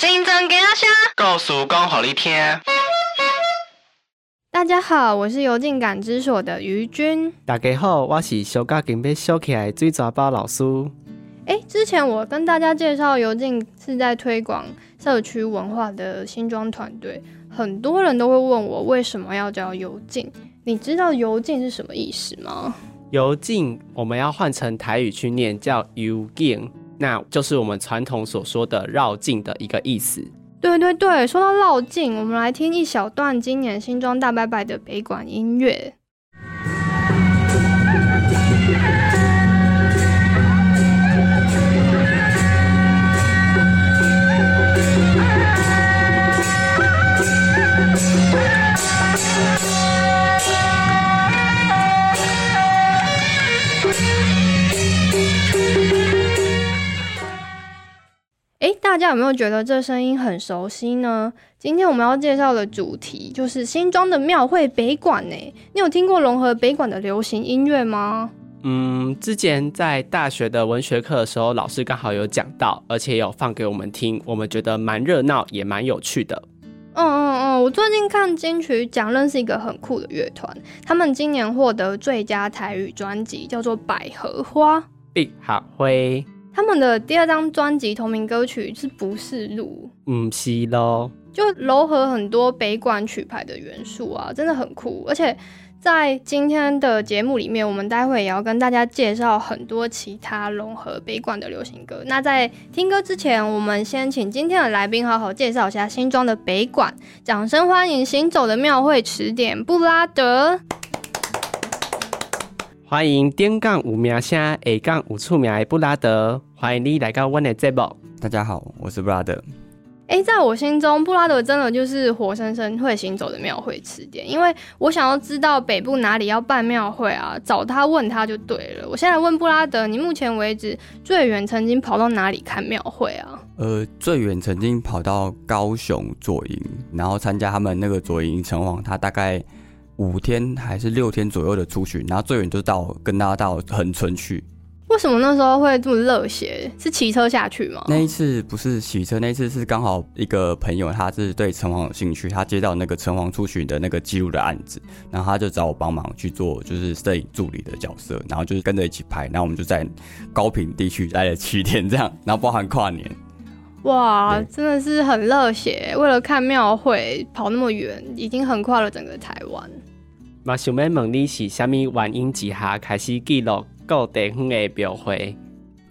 新增给阿虾，告诉刚好一天。大家好，我是邮进感知所的于君。大家好，我是小家经被收起来最抓包老师。哎，之前我跟大家介绍邮进是在推广社区文化的新装团队，很多人都会问我为什么要叫邮进？你知道邮进是什么意思吗？邮进我们要换成台语去念叫邮进。那就是我们传统所说的绕境的一个意思。对对对，说到绕境，我们来听一小段今年新装大拜拜的北管音乐。有没有觉得这声音很熟悉呢？今天我们要介绍的主题就是新庄的庙会北馆呢。你有听过融合北馆的流行音乐吗？嗯，之前在大学的文学课的时候，老师刚好有讲到，而且有放给我们听，我们觉得蛮热闹，也蛮有趣的。嗯嗯嗯，我最近看金曲奖，认识一个很酷的乐团，他们今年获得最佳台语专辑，叫做《百合花》。碧好灰。他们的第二张专辑同名歌曲是不是路？嗯，是咯，就糅合很多北管曲牌的元素啊，真的很酷。而且在今天的节目里面，我们待会也要跟大家介绍很多其他融合北管的流行歌。那在听歌之前，我们先请今天的来宾好好介绍一下新庄的北管。掌声欢迎行走的庙会词典布拉德。欢迎点杠五名声，下杠五出名的布拉德，欢迎你来到我的节目。大家好，我是布拉德。哎，在我心中，布拉德真的就是活生生会行走的庙会词典，因为我想要知道北部哪里要办庙会啊，找他问他就对了。我现在问布拉德，你目前为止最远曾经跑到哪里看庙会啊？呃，最远曾经跑到高雄左营，然后参加他们那个左营城隍，他大概。五天还是六天左右的出巡，然后最远就到跟大家到横村去。为什么那时候会这么热血？是骑车下去吗？那一次不是骑车，那一次是刚好一个朋友，他是对城隍有兴趣，他接到那个城隍出巡的那个记录的案子，然后他就找我帮忙去做，就是摄影助理的角色，然后就是跟着一起拍，然后我们就在高平地区待了七天，这样，然后包含跨年。哇，真的是很热血，为了看庙会跑那么远，已经横跨了整个台湾。嘛，想要问你是虾米原因之下开始记录各地方的庙会？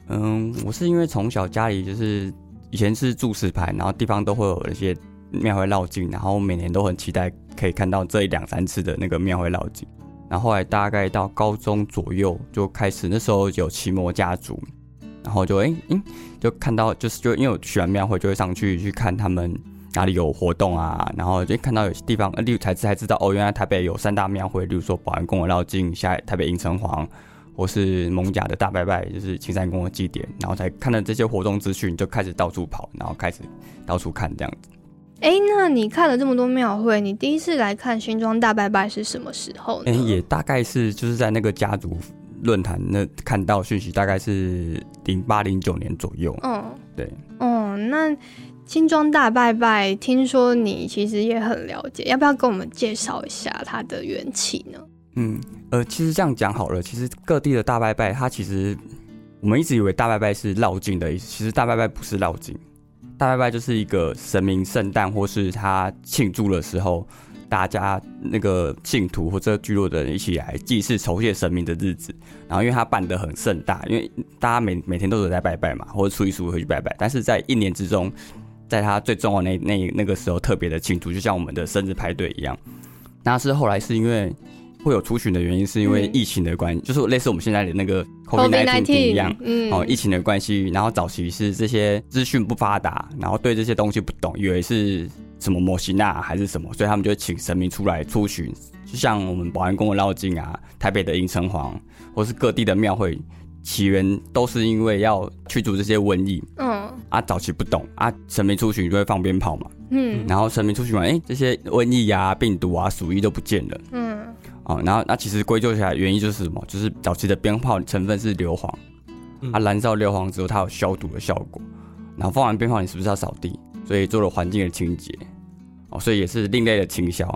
嗯，我是因为从小家里就是以前是住石牌，然后地方都会有一些庙会绕境，然后每年都很期待可以看到这两三次的那个庙会绕境。然后后来大概到高中左右就开始，那时候有奇摩家族，然后就哎嗯，就看到就是就因为我喜欢庙会，就会上去去看他们。哪里有活动啊？然后就看到有些地方，例如才才知道哦，原来台北有三大庙会，例如说保安宫的绕境，下台北迎城隍，或是蒙甲的大拜拜，就是青山宫的祭典，然后才看到这些活动资讯，就开始到处跑，然后开始到处看这样子。哎，那你看了这么多庙会，你第一次来看新庄大拜拜是什么时候呢？也大概是就是在那个家族论坛那看到讯息，大概是零八零九年左右。嗯，对。哦，那。新庄大拜拜，听说你其实也很了解，要不要跟我们介绍一下它的缘起呢？嗯，呃，其实这样讲好了，其实各地的大拜拜，它其实我们一直以为大拜拜是绕境的意思，其实大拜拜不是绕境，大拜拜就是一个神明圣诞或是他庆祝的时候，大家那个信徒或者聚落的人一起来祭祀酬谢神明的日子。然后因为他办得很盛大，因为大家每每天都有在拜拜嘛，或者初一十五会去拜拜，但是在一年之中。在他最重要那那那个时候特别的庆祝，就像我们的生日派对一样。那是后来是因为会有出巡的原因，是因为疫情的关系，就是类似我们现在的那个 COVID-19 一样，嗯哦，疫情的关系。然后早期是这些资讯不发达，然后对这些东西不懂，以为是什么摩西纳还是什么，所以他们就请神明出来出巡，就像我们保安宫的绕境啊，台北的迎城隍，或是各地的庙会。起源都是因为要驱逐这些瘟疫，嗯，啊，早期不懂啊，神明出巡就会放鞭炮嘛，嗯，然后神明出巡完，哎，这些瘟疫啊、病毒啊、鼠疫都不见了，嗯，哦，然后那其实归咎起来原因就是什么？就是早期的鞭炮成分是硫磺，啊，燃烧硫磺之后它有消毒的效果，然后放完鞭炮你是不是要扫地？所以做了环境的清洁，哦，所以也是另类的清销。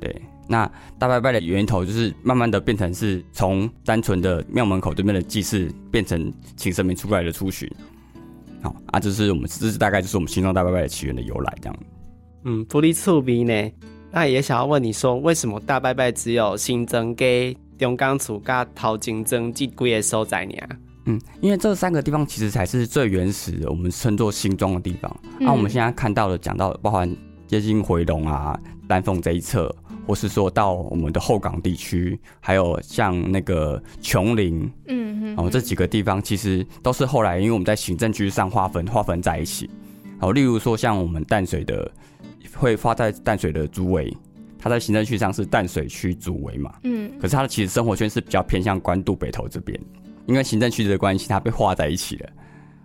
对，那大拜拜的源头就是慢慢的变成是从单纯的庙门口这边的祭祀，变成请神明出来的出巡。好啊，这是我们这是大概就是我们新庄大拜拜的起源的由来，这样。嗯，不离触鼻呢。那也想要问你说，为什么大拜拜只有新增给中港厝加桃金增这几个所在呢？嗯，因为这三个地方其实才是最原始的，我们称作新庄的地方。那、我们现在看到的讲到，包含接近回龙啊、丹凤这一侧，或是说到我们的后港地区，还有像那个琼林，嗯嗯，哦，这几个地方其实都是后来因为我们在行政区上划分划分在一起。好，例如说像我们淡水的，会发在淡水的竹围，它在行政区上是淡水区竹围嘛，嗯可是它的其实生活圈是比较偏向关渡北投这边，因为行政区的关系，它被划在一起了。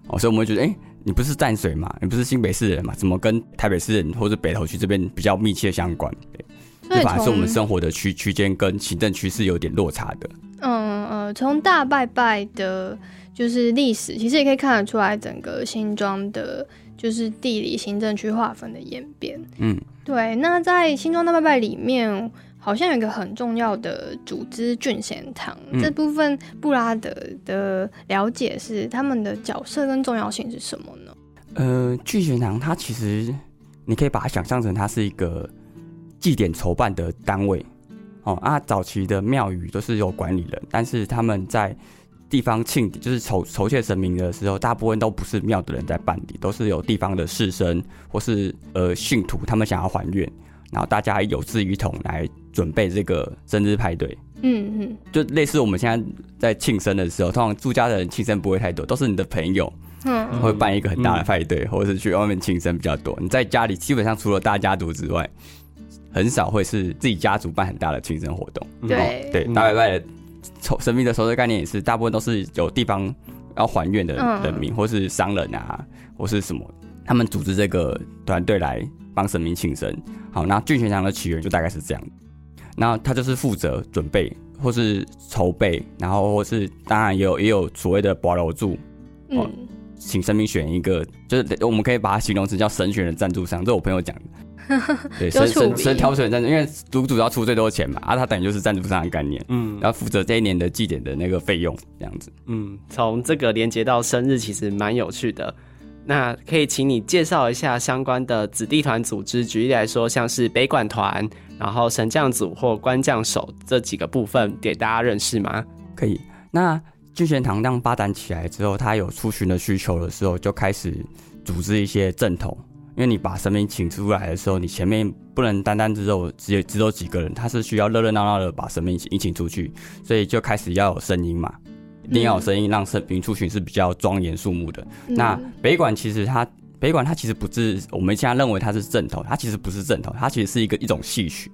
哦，所以我们会觉得，哎、你不是淡水嘛，你不是新北市人嘛，怎么跟台北市人或者北投区这边比较密切相关？对，所以这反而是我们生活的区区间跟行政区是有点落差的。嗯呃，从大拜拜的，就是历史，其实也可以看得出来，整个新庄的，就是地理行政区划分的演变。嗯，对，那在新庄大拜拜里面，好像有一个很重要的组织郡贤堂，嗯这部分布拉德的了解是他们的角色跟重要性是什么呢？呃，郡贤堂它其实你可以把它想象成它是一个祭典筹办的单位。哦啊，早期的庙宇都是有管理人，但是他们在地方庆典，就是筹筹谢神明的时候，大部分都不是庙的人在办理，都是有地方的士绅或是呃信徒，他们想要还愿，然后大家有志一同来准备这个生日派对。嗯嗯就类似我们现在在庆生的时候，通常住家的人庆生不会太多，都是你的朋友，嗯会办一个很大的派对，或者是去外面庆生比较多。你在家里基本上除了大家族之外，很少会是自己家族办很大的庆生活动。对哦对，嗯大拜拜的筹神明的筹的概念也是，大部分都是有地方要还愿的嗯人民，或是商人啊，或是什么，他们组织这个团队来帮神明庆生。好，那俊全堂的起源就大概是这样。那他就是负责准备或是筹备，然后或是当然也有也有所谓的保楼柱，哦嗯，请神明选一个，就是我们可以把它形容成叫神选的赞助商，这我朋友讲的。对，神神神挑选赞助，因为赌主要出最多钱嘛，啊，他等于就是赞助商的概念，嗯然后负责这一年的祭典的那个费用，这样子。嗯，从这个连接到生日，其实蛮有趣的。那可以请你介绍一下相关的子弟团组织，举例来说，像是北管团，然后神将组或官将手这几个部分，给大家认识吗？可以。那聚贤堂这样发展起来之后，他有出巡的需求的时候，就开始组织一些阵头。因为你把神明请出来的时候，你前面不能单单只有只有只有几个人，他是需要热热闹闹的把神明一请出去，所以就开始要有声音嘛，一定要有声音，让神明出巡是比较庄严肃穆的。嗯那北管其实它北管它其实不是我们现在认为它是正头，它其实不是正头，它其实是一个一种戏曲，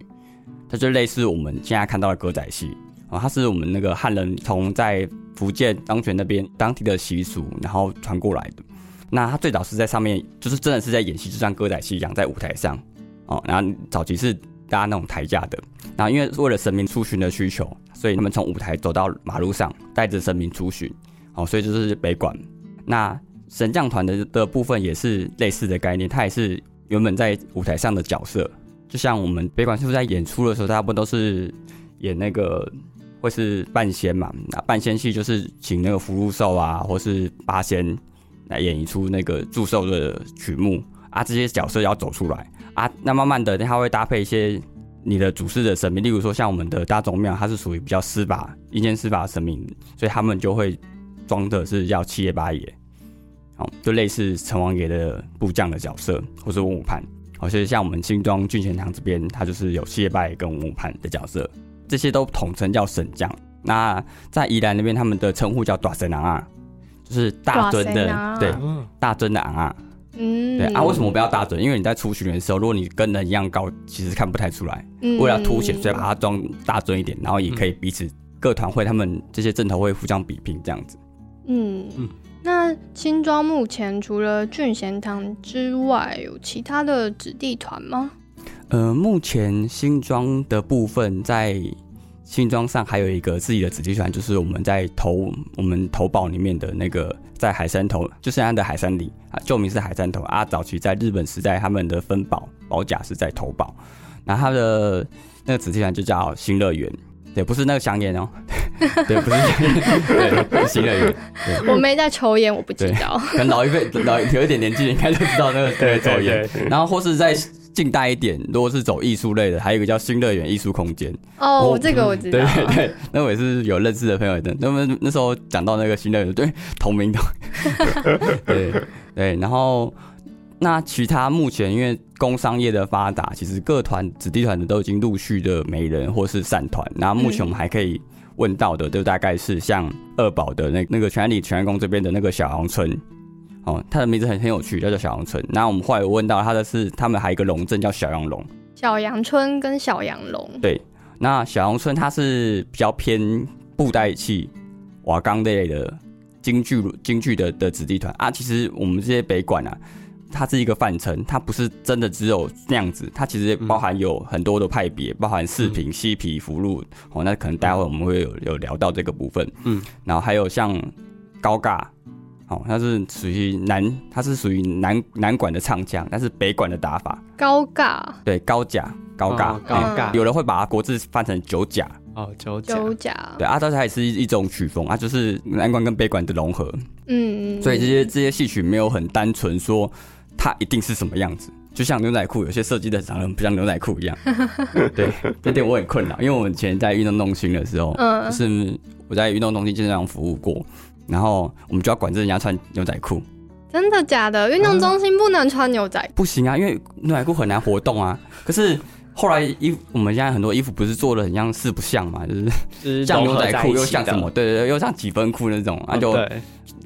它就类似我们现在看到的歌仔戏啊、它是我们那个汉人从在福建当泉那边当地的习俗，然后传过来的。那他最早是在上面，就是真的是在演戏，就像歌仔戏一样，在舞台上哦。然后早期是搭那种台架的，然后因为为了神明出巡的需求，所以他们从舞台走到马路上，带着神明出巡，哦，所以就是北管。那神将团的的部分也是类似的概念，它也是原本在舞台上的角色，就像我们北管师傅在演出的时候，大部分都是演那个会是半仙嘛，那半仙戏就是请那个福禄寿啊，或是八仙来演绎出那个祝寿的曲目。啊，这些角色要走出来。啊，那慢慢的它会搭配一些你的主事的神明，例如说像我们的大宗庙，它是属于比较司法阴间司法神明，所以他们就会装的是要七爷八爷，哦，就类似城王爷的部将的角色，或是文武判。好，所以像我们新庄郡贤堂这边，它就是有七爷八爷跟文武判的角色，这些都统称叫神将。那在宜兰那边，他们的称呼叫大神郎啊，就是大尊的，对，嗯大尊的昂啊。嗯，对啊，为什么不要大尊？因为你在出巡的时候，如果你跟人一样高，其实看不太出来。嗯为了凸显，所以把它装大尊一点，然后也可以彼此各团会他们这些阵头会互相比拼这样子。嗯嗯那新庄目前除了俊贤堂之外，有其他的子弟团吗？呃，目前新庄的部分在新庄上还有一个自己的子集团，就是我们在投我们投保里面的那个在海山投，就是安的海山里啊，旧名是海山投啊。早期在日本时代，他们的分保保甲是在投保，那他的那个子集团就叫新乐园，对，不是那个香烟哦，对，不是香烟，对，新乐园。我没在抽烟，我不知道。可能老一辈老有一点年纪，应该就知道那个对抽烟。然后或是在近代一点，如果是走艺术类的，还有一个叫新乐园艺术空间。哦，这个我知道。对对对，那我也是有认识的朋友的。那么那时候讲到那个新乐园，对，同名的。对对，然后那其他目前因为工商业的发达，其实各团子弟团的都已经陆续的没人或是散团。然后目前我们还可以问到的，就大概是像二宝的那那个全里全安宫这边的那个小阳村。哦，它的名字很很有趣，叫做小阳村。那我们后来有问到他的是，他们还有一个龙镇叫小阳龙。小阳村跟小阳龙。对，那小阳村它是比较偏布袋戏、瓦岗类的京剧京剧的的子弟团啊。其实我们这些北管啊，它是一个范畴，它不是真的只有那样子，它其实包含有很多的派别，包含四平、西皮、福禄。哦，那可能待会我们会有有聊到这个部分。嗯，然后还有像高尬。哦，它是属于南，它是属于南南管的唱腔，但是北管的打法。高尬。对，高甲，高尬，高尬。有人会把它国字翻成九甲。哦，九甲。九甲。对，啊，它也是一一种曲风啊，就是南管跟北管的融合。嗯。所以这些这些戏曲没有很单纯说它一定是什么样子，就像牛仔裤，有些设计的长得不像牛仔裤一样。对，这点我很困扰，因为我们以前在运动中心的时候，嗯，就是我在运动中心经常服务过。然后我们就要管制人家穿牛仔裤，真的假的？运动中心不能穿牛仔？不行啊，因为牛仔裤很难活动啊。可是后来衣我们现在很多衣服不是做的很像四不像嘛，就是像牛仔裤又像什么？对对对，又像几分裤那种啊。就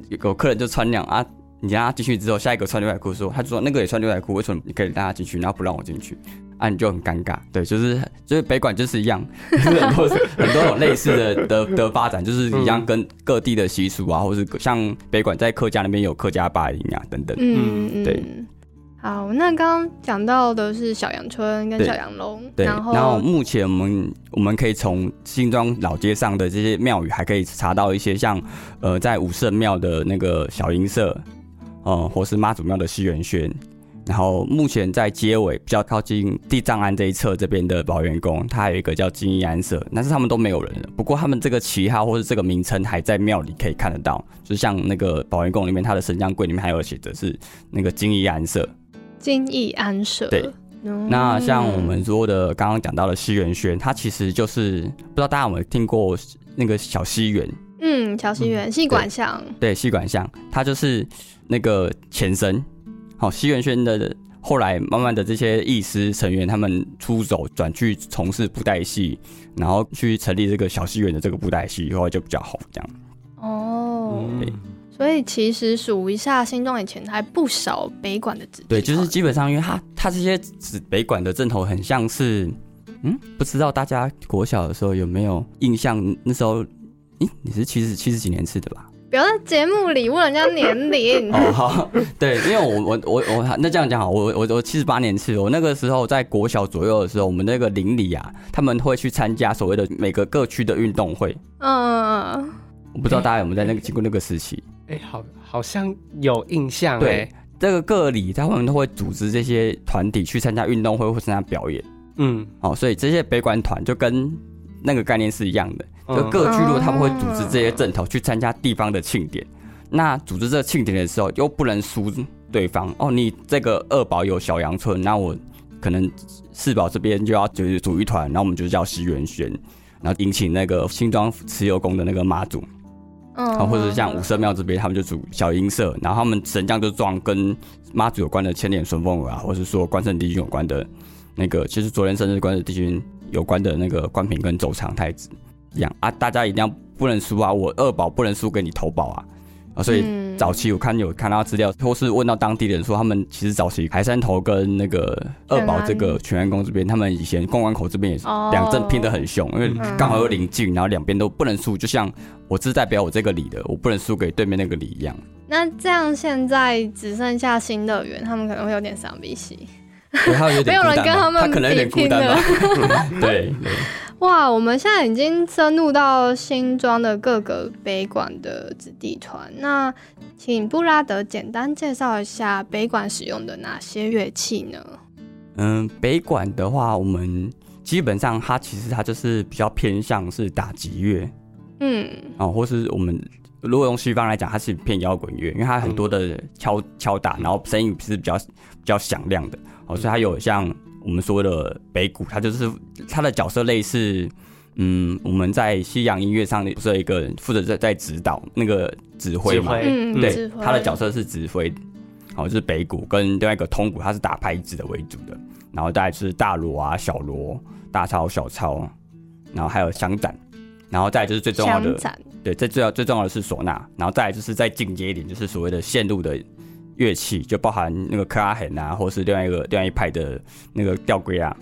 有客人就穿那样啊，你让他进去之后，下一个穿牛仔裤的时候，他就说那个也穿牛仔裤，为什么你可以让他进去，然后不让我进去？啊，你就很尴尬，对，就是就是北管就是一样，很多很多种类似的的的发展，就是一样跟各地的习俗啊，或是像北管在客家那边有客家八音啊等等，嗯，对。好，那刚刚讲到的是小阳春跟小阳龙，对，然后然后目前我们我们可以从新庄老街上的这些庙宇，还可以查到一些像呃在五圣庙的那个小银社，呃，或是妈祖庙的西元轩。然后目前在街尾比较靠近地藏庵这一侧这边的保元宫，它还有一个叫金义安社，但是他们都没有人了。不过他们这个旗号或者这个名称还在庙里可以看得到，就像那个保元宫里面，它的神像柜里面还有写的是那个金义安社。金义安社。对。那像我们说的刚刚讲到的西元轩，它其实就是不知道大家有没有听过那个小西园？嗯，小西园，戏馆巷。对，西管巷，它就是那个前身。好，西元轩的后来慢慢的这些艺师成员，他们出走转去从事布袋戏，然后去成立这个小戏园的这个布袋戏，以后来就比较好这样。哦，对，所以其实数一下新庄以前还不少北管的子对，就是基本上因为他他这些子北管的阵头很像是，嗯，不知道大家国小的时候有没有印象？那时候，咦，你是七十七十几年次的吧？不要在节目里问人家年龄哦。好，对，因为我我我我那这样讲好，我我我七十八年次，我那个时候在国小左右的时候，我们那个邻里啊，他们会去参加所谓的每个各区的运动会。嗯，我不知道大家有没有在那个经过那个时期？哎，好，好像有印象。对，这个各里他们都会组织这些团体去参加运动会或参加表演。嗯，好，所以这些北管团就跟那个概念是一样的。就各聚落他们会组织这些阵头去参加地方的庆典，那组织这个庆典的时候又不能输对方哦。你这个二宝有小阳村，那我可能四宝这边就要就是组一团，然后我们就叫西元轩，然后引请那个新庄持有宫的那个妈祖，嗯，或者像五色庙这边他们就组小音社，然后他们神将就装跟妈祖有关的千年顺风耳啊，或者说关圣帝君有关的那个，其实昨天生日关圣帝君有关的那个关品跟走长太子。一样啊，大家一定要不能输啊！我二宝不能输给你投保啊！啊，所以早期我看有看到资料，或是问到当地人说，他们其实早期海山头跟那个二宝这个全安宫这边，他们以前公关口这边也是两阵拼得很凶，因为刚好有临近，然后两边都不能输，就像我只代表我这个里的，我不能输给对面那个里一样。那这样现在只剩下新乐园，他们可能会有点伤鼻息。没有人跟他们他可能有点孤单吧。对对，哇，我们现在已经深入到新庄的各个北管的子弟团，那请布拉德简单介绍一下北管使用的哪些乐器呢？嗯，北管的话，我们基本上它其实它就是比较偏向是打击乐。嗯，哦，或是我们如果用西方来讲，它是偏摇滚乐，因为它很多的敲敲打，然后声音是比较比较响亮的哦，所以它有像我们说的北鼓，它就是它的角色类似。嗯，我们在西洋音乐上不是有一个人负责在在指导那个指挥嘛？指挥嗯，对他的角色是指挥，好、就是北鼓跟另外一个通鼓，他是打拍子的为主的，然后再来是大锣啊、小锣、大操、小操，然后还有响展，然后再来就是最重要的，对，最最要最重要的是唢呐，然后再来就是再进阶一点，就是所谓的线路的乐器，就包含那个克拉 hen 啊，或是另外一个另外一派的那个吊龟啊，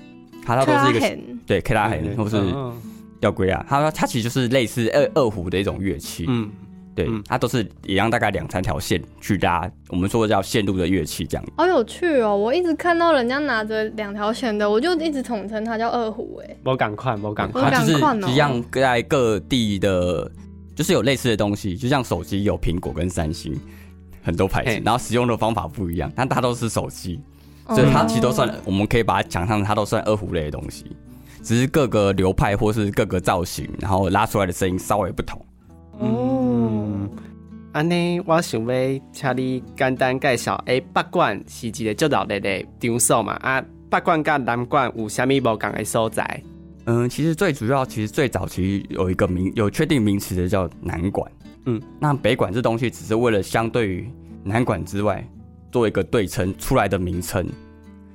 它它都是一个很。对克拉 hen 或是嗯吊龟啊，它它其实就是类似二二胡的一种乐器，嗯，对嗯，它都是一样，大概两三条线去拉，我们说的叫线路的乐器这样。好有趣哦！我一直看到人家拿着两条弦的，我就一直统称它叫二胡，哎，我赶快，我赶快，它就是一样在各地的，就是有类似的东西，就像手机有苹果跟三星很多牌子，然后使用的方法不一样，但它都是手机，所以它其实都算哦，我们可以把它讲上，它都算二胡类的东西，只是各个流派或是各个造型，然后拉出来的声音稍微不同。嗯，安尼，我想要请你简单介绍，诶，北管是一个足热烈的场所嘛？啊，八管甲南管有啥物无共的所在？嗯，其实最主要，其实最早其实有一个名有确定名词的叫南管，嗯，那北管这东西只是为了相对于南管之外做一个对称出来的名称，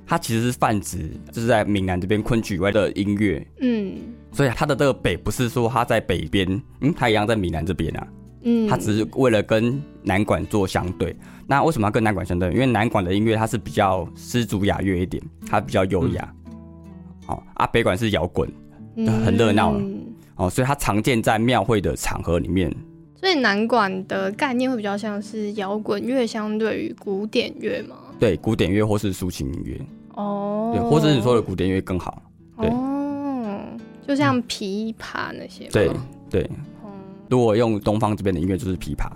它其实是泛指就是在闽南这边昆曲以外的音乐，嗯所以它的这个北不是说它在北边，嗯，它一样在闽南这边啊，嗯，它只是为了跟南管做相对。那为什么要跟南管相对？因为南管的音乐它是比较诗竹雅乐一点，它比较优雅。哦、啊，北管是摇滚，很热闹嗯哦，所以它常见在庙会的场合里面。所以南管的概念会比较像是摇滚乐，相对于古典乐吗？对，古典乐或是抒情音乐，哦，对，或者是你说的古典乐更好。对哦，就像琵琶那些吗，对对，哦，如果用东方这边的音乐就是琵琶。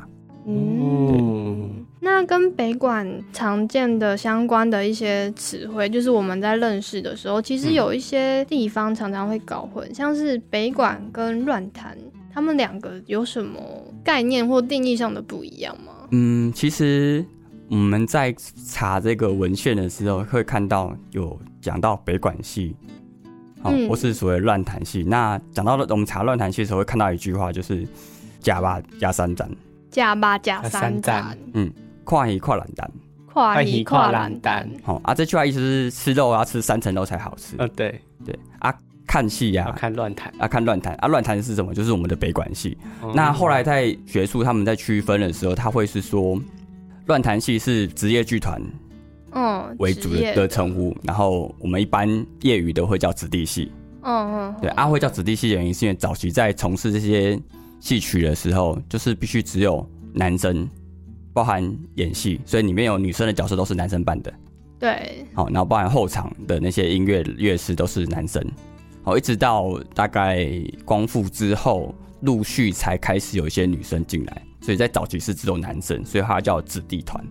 嗯，那跟北管常见的相关的一些词汇，就是我们在认识的时候，其实嗯有一些地方常常会搞混，像是北管跟乱弹，他们两个有什么概念或定义上的不一样吗？嗯，其实我们在查这个文献的时候，会看到有讲到北管系，哦，嗯或是所谓乱弹系。那讲到了我们查乱弹系的时候，会看到一句话，就是“假吧加三斩，加八加三三斩斩，跨一跨懒蛋跨一跨栏蛋好，”。哦啊，这句话意思是吃肉要吃三层肉才好吃。呃，对，对啊，看戏呀、要看乱弹。啊，看乱弹啊，乱弹是什么？就是我们的北管系。哦那后来在学术他们在区分的时候，他会是说，乱弹系是职业剧团嗯，为主的的称呼，然后我们一般业余的会叫子弟戏。嗯嗯，对，啊，会叫子弟戏的原因是因为早期在从事这些戏曲的时候，就是必须只有男生，包含演戏，所以里面有女生的角色都是男生扮的。对，好，然后包含后场的那些音乐乐师都是男生，好，一直到大概光复之后，陆续才开始有一些女生进来，所以在早期是只有男生，所以它叫子弟团。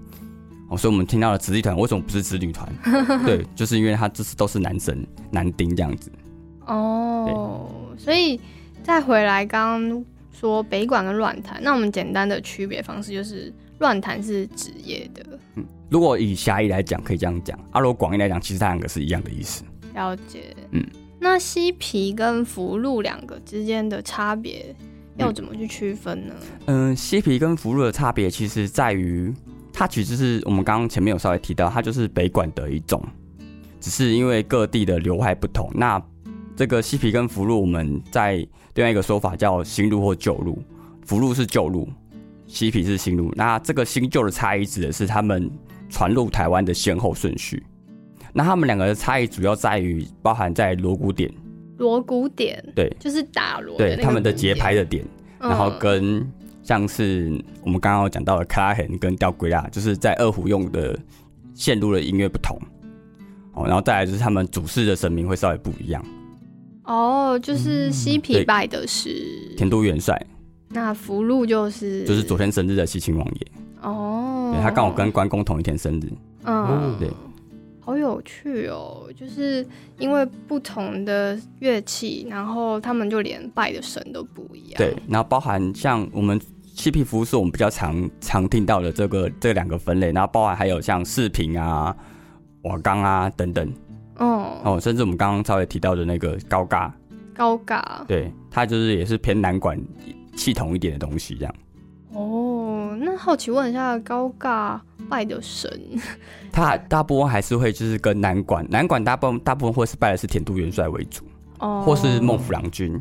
哦，所以我们听到了子弟团为什么不是子女团？对，就是因为它就是都是男生男丁这样子。哦，所以再回来刚刚说北管跟乱弹，那我们简单的区别方式就是乱弹是职业的，嗯如果以狭义来讲，可以这样讲；啊，如果广义来讲，其实它两个是一样的意思。了解。嗯，那西皮跟福禄两个之间的差别要怎么去区分呢？嗯，西皮跟福禄的差别其实在于，它其实是我们刚刚前面有稍微提到，它就是北管的一种，只是因为各地的流派不同。那这个西皮跟福禄，我们在另外一个说法叫新路或旧路，福禄是旧路，西皮是新路。那这个新旧的差异指的是他们传入台湾的先后顺序。那他们两个的差异主要在于包含在锣鼓点，锣鼓点对。就是打锣对，他们的节拍的点。然后嗯跟像是我们刚刚有讲到的卡拉 hen 跟吊龟啦，就是在二胡用的线路的音乐不同。哦，然后再来就是他们主事的神明会稍微不一样，哦，就是西皮拜的是，田都元帅。那福禄就是就是昨天生日的西秦王爷，哦。对，他刚好跟关公同一天生日，嗯。对，好有趣哦，就是因为不同的乐器，然后他们就连拜的神都不一样。对，，然后包含像我们漆皮服是我们比较常常听到的这个这两个分类，然后包含还有像饰品啊、瓦缸啊等等哦，哦，甚至我们刚刚稍微提到的那个高嘎，高嘎，对，它就是也是偏南管系统一点的东西这样。好奇问一下，高尬拜的神，他大部分还是会就是跟南管，南管大部分大部分会是拜的是田都元帅为主，哦，或是孟府郎君，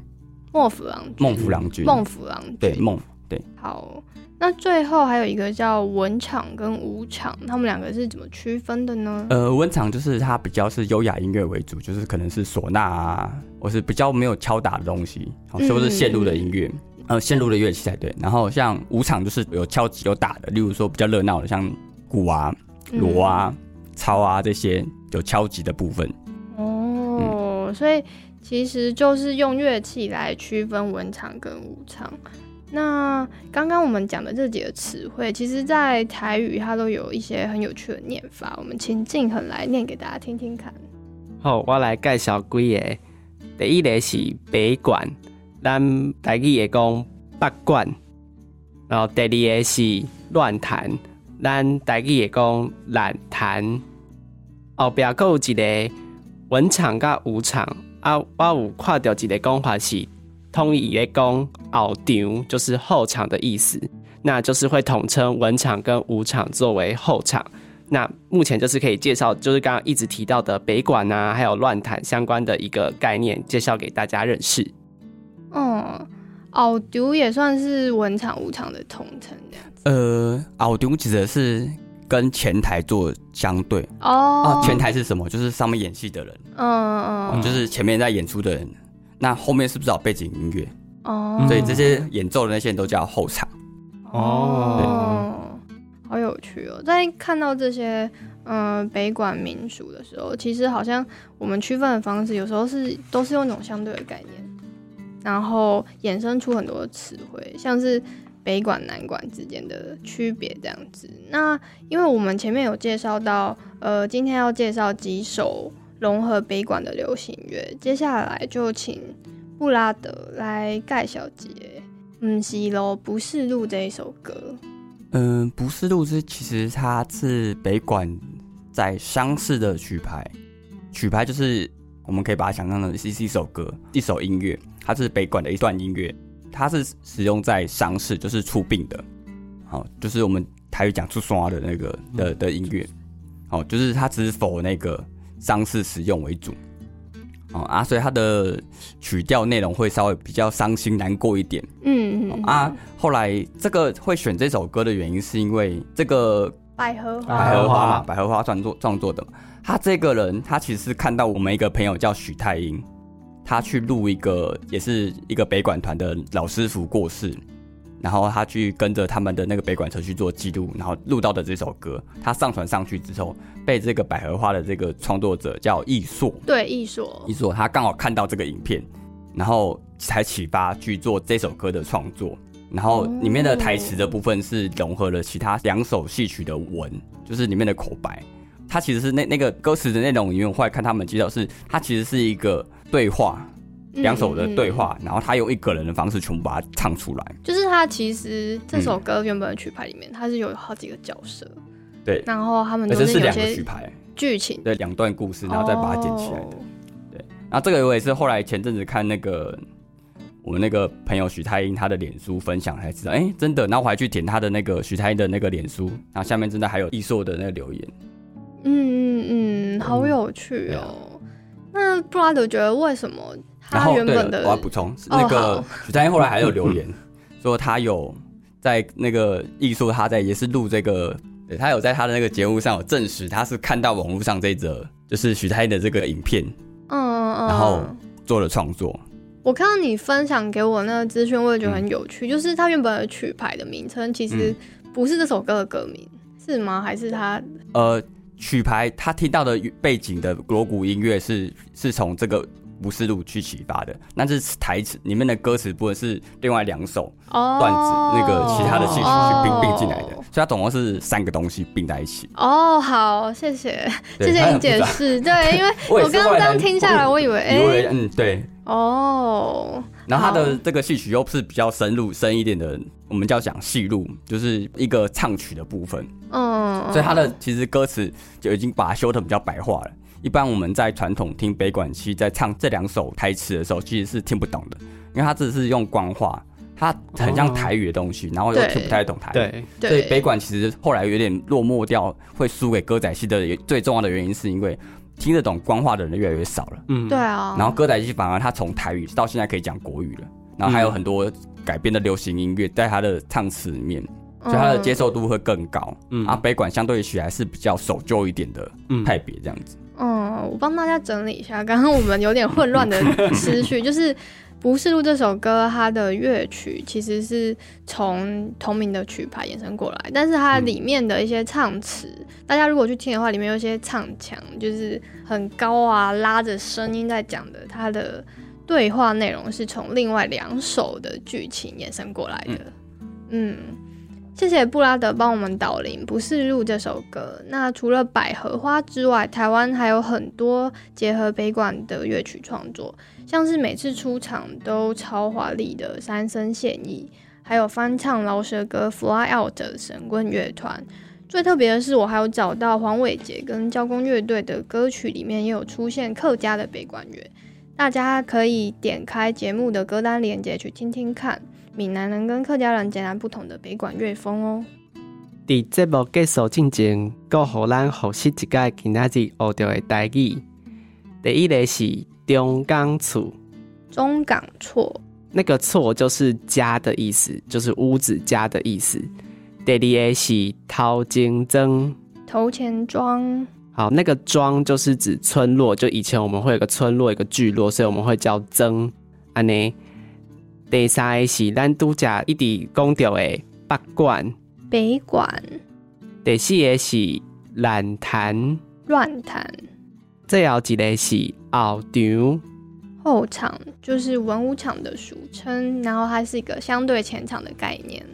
孟府郎君，孟府郎君，孟府郎君，对孟对。好，那最后还有一个叫文场跟武场，他们两个是怎么区分的呢？呃文场就是它比较是优雅音乐为主，就是可能是唢呐啊，或是比较没有敲打的东西，好，是不是线路的音乐。呃，线路的乐器才对。然后像舞场就是有敲击有打的，例如说比较热闹的，像鼓啊、嗯锣啊、操啊这些有敲击的部分。哦，所以其实就是用乐器来区分文场跟武场。那刚刚我们讲的这几个词汇，其实在台语它都有一些很有趣的念法，我们请静恒来念给大家听听看。好，我来介绍几个。第一个是北管，咱台语会讲北管。然后第二个是乱弹，咱台语会讲乱弹。后壁还有一个文场甲武场，啊，我有看到一个讲法是统一咧讲后场，就是后场的意思，那就是会统称文场跟武场作为后场。那目前就是可以介绍，就是刚刚一直提到的北馆啊，还有乱弹相关的一个概念，介绍给大家认识。嗯，奥丢也算是文场武场的统称这样子。呃，奥丢指的是跟前台做相对哦啊，前台是什么？就是上面演戏的人，嗯哦嗯，就是前面在演出的人。那后面是不是有背景音乐？哦，所以这些演奏的那些人都叫后场。哦，好有趣哦！在看到这些嗯、呃北管民俗的时候，其实好像我们区分的方式有时候是都是用一种相对的概念，然后衍生出很多词汇，像是北管南管之间的区别这样子。那因为我们前面有介绍到，呃，今天要介绍几首融合北管的流行乐，接下来就请布拉德来盖小姐。嗯，是咯，不是录这一首歌。嗯，不是录是，其实它是北管在商事的曲牌，曲牌就是我们可以把它想象成是一首歌，一首音乐，它是北管的一段音乐，它是使用在商事，就是出殡的，好，就是我们台语讲出刷的那个的的音乐，好，就是它只是否那个商事使用为主。哦啊，所以它的曲调内容会稍微比较伤心难过一点。嗯嗯啊，后来这个会选这首歌的原因，是因为这个百合花，百合花百合花创作创作的嘛。他这个人，他其实是看到我们一个朋友叫许太英，他去录一个也是一个北管团的老师傅过世，然后他去跟着他们的那个北管车去做记录，然后录到的这首歌，他上传上去之后，被这个百合花的这个创作者叫易硕，对易硕，易硕他刚好看到这个影片，然后才启发去做这首歌的创作。然后里面的台词的部分是融合了其他两首戏曲的文，就是里面的口白。它其实是那那个歌词的内容因为，我后来看他们介绍是，它其实是一个对话，两首的对，话，然后他用一个人的方式全部把它唱出来。嗯就是他其实这首歌原本的曲牌里面，它是有好几个角色，对，然后他们都是两个曲牌，剧情，对，两段故事，然后再把它剪起来的。哦然后这个我也是后来前阵子看那个我们那个朋友徐太英他的脸书分享才知道，哎，真的。然后我还去点他的那个徐太英的那个脸书，然后下面真的还有艺硕的那个留言。嗯嗯嗯，好有趣哦。那布拉德觉得为什么他原本的我要补充，那个好许太英后来还有留言 说他有在那个艺术他在也是录这个，对他有在他的那个节目上有证实他是看到网络上这一则就是许太英的这个影片嗯嗯嗯，然后做了创作。我看到你分享给我那个资讯，我也觉得嗯很有趣。就是他原本的曲牌的名称其实不是这首歌的歌名，是吗？还是他？呃，曲牌他听到的背景的锣鼓音乐是是从这个不是路去启发的，那是台词里面的歌词部分是另外两首哦。段子那个其他的戏曲去并哦并进来的，所以它总共是三个东西并在一起。哦，好，谢谢，谢谢你解释。对，因为 我刚刚听下来，我以为，哎、以为嗯对，哦，然后它的这个戏曲又是比较深入深一点的，我们叫讲戏路，就是一个唱曲的部分。嗯，所以它的其实歌词就已经把它修的比较白话了。一般我们在传统听北管期在唱这两首台词的时候，其实是听不懂的，因为它只是用官话，它很像台语的东西，然后又听不太懂台语。对，对，所以北管其实后来有点落寞掉，会输给歌仔戏的最重要的原因，是因为听得懂官话的人越来越少了。嗯，对啊，然后歌仔戏反而他从台语到现在可以讲国语了，然后还有很多改编的流行音乐在他的唱词里面，所以它的接受度会更高。嗯啊，北管相对起来是比较守旧一点的嗯派别，这样子。嗯，我帮大家整理一下，刚刚我们有点混乱的思绪，就是《不是路》这首歌，它的乐曲其实是从同名的曲牌衍生过来，但是它里面的一些唱词，大家如果去听的话，里面有一些唱腔，就是很高啊，拉着声音在讲的，它的对话内容是从另外两首的剧情衍生过来的。嗯谢谢布拉德帮我们导聆《不是路》这首歌。那除了百合花之外，台湾还有很多结合北管的乐曲创作，像是每次出场都超华丽的三生现役，还有翻唱饶舌歌《Fly Out》的神棍乐团。最特别的是，我还有找到黄伟杰跟交工乐队的歌曲里面也有出现客家的北管乐，大家可以点开节目的歌单链接去听听看。闽南人跟客家人截然不同的北管乐风哦。伫节目结束之前，搁互咱复习一届今仔日学到的台语。第一个是中港厝，中港错，那个厝就是家的意思，就是屋子家的意思。第二个是头前庄，头前庄，好，那个庄就是指村落，就以前我们会有个村落，一个聚落，所以我们会叫曾。安尼，第三个是咱拄则一直讲到的北管，北管，第四个是乱坛，乱弹，最后一个是后场。后场就是文武场的俗称，然后它是一个相对前场的概念。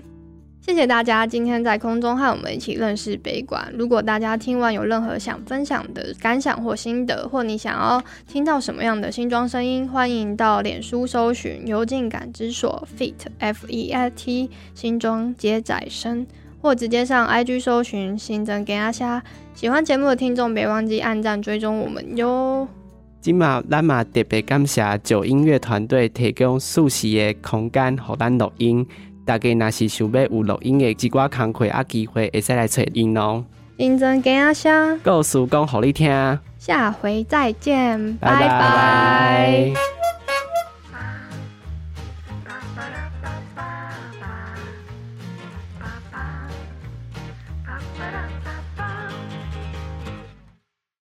谢谢大家今天在空中和我们一起认识北管。如果大家听完有任何想分享的感想或心得，或你想要听到什么样的新装声音，欢迎到脸书搜寻“幽静感知所 Fit F E I T 新装接载声”，或直接上 IG 搜寻“新增给阿虾”。喜欢节目的听众，别忘记按赞追踪我们哟。今嘛咱嘛特别感谢九音乐团队提供舒适的空间，和咱录音。大家若是想要有录音的一寡工课啊机会，会使来找因哦。认真给阿虾，故事讲互你听，下回再见，拜。拜拜